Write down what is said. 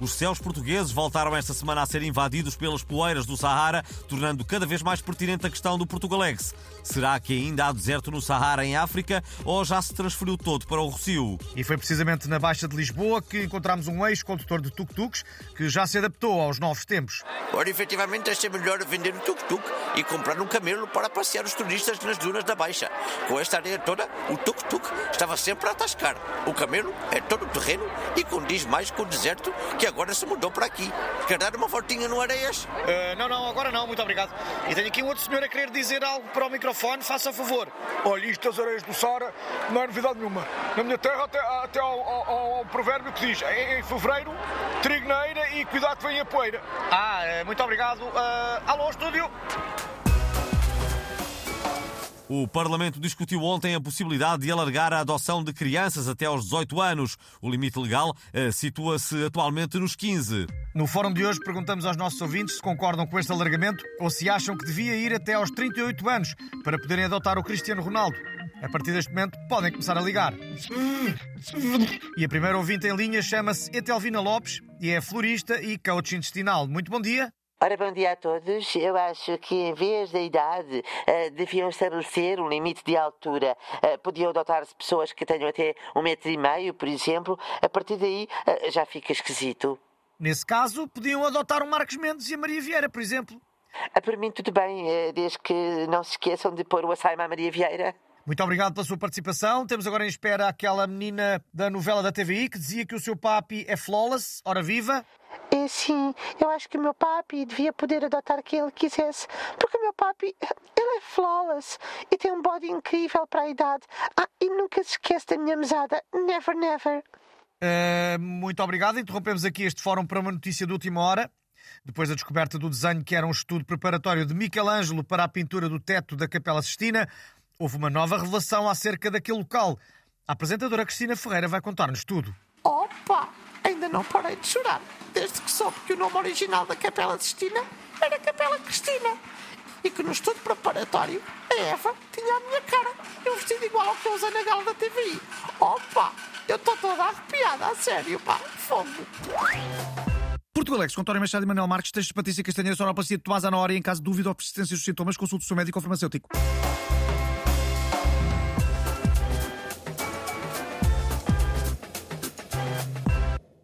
Os céus portugueses voltaram esta semana a ser invadidos pelas poeiras do Sahara, tornando cada vez mais pertinente a questão do Portugalex. Será que ainda há deserto no Sahara, em África, ou já se transferiu todo para o Rocio? E foi precisamente na Baixa de Lisboa que encontramos um ex-condutor de tuk-tuks que já se adaptou aos novos tempos. Ora, efetivamente, é melhor vender um tuk-tuk e comprar um camelo para passear os turistas nas dunas da Baixa. Com esta areia toda, o tuk-tuk estava sempre a atascar. O camelo é todo terreno e condiz mais com o deserto que agora se mudou para aqui. Quer dar uma voltinha no Areias? Uh, não, não, agora não, muito obrigado. E tenho aqui um outro senhor a querer dizer algo para o microfone, faça favor. Olha, isto das areias do Sara não é novidade nenhuma. Na minha terra, até, até ao, ao, ao provérbio que diz: em, em fevereiro, trigo na eira e cuidado que vem a poeira. Ah, muito obrigado. Uh, alô, estúdio. O Parlamento discutiu ontem a possibilidade de alargar a adoção de crianças até aos 18 anos. O limite legal uh, situa-se atualmente nos 15. No fórum de hoje perguntamos aos nossos ouvintes se concordam com este alargamento ou se acham que devia ir até aos 38 anos para poderem adotar o Cristiano Ronaldo. A partir deste momento podem começar a ligar. E a primeira ouvinte em linha chama-se Etelvina Lopes e é florista e coach intestinal. Muito bom dia. Ora, bom dia a todos. Eu acho que em vez da idade uh, deviam estabelecer um limite de altura. Uh, podiam adotar-se pessoas que tenham até um metro e meio, por exemplo. A partir daí uh, já fica esquisito. Nesse caso, podiam adotar o Marcos Mendes e a Maria Vieira, por exemplo. Uh, por mim, tudo bem, desde que não se esqueçam de pôr o açaime à Maria Vieira. Muito obrigado pela sua participação. Temos agora em espera aquela menina da novela da TVI que dizia que o seu papi é flawless. Ora viva! É sim, eu acho que o meu papi devia poder adotar quem ele quisesse, porque o meu papi, ele é flawless e tem um body incrível para a idade. Ah, e nunca se esquece da minha mesada, never, never. Uh, muito obrigado. Interrompemos aqui este fórum para uma notícia de última hora. Depois da descoberta do desenho que era um estudo preparatório de Michelangelo para a pintura do teto da Capela Sistina, houve uma nova revelação acerca daquele local. A apresentadora Cristina Ferreira vai contar-nos tudo. Opa! Ainda não parei de chorar, desde que soube que o nome original da Capela Sistina era Capela Cristina. E que no estudo preparatório a Eva tinha a minha cara e um vestido igual ao que eu na gala da TVI. Opa! Eu estou toda arrepiada, a sério, pá, fogo! Portugal Alex, com António Machado e Manuel Marques, textos de Patrícia Castanheira, sonoplastia de Tomás Ana Hora e em caso de dúvida ou persistência dos sintomas, consulte o seu médico ou farmacêutico.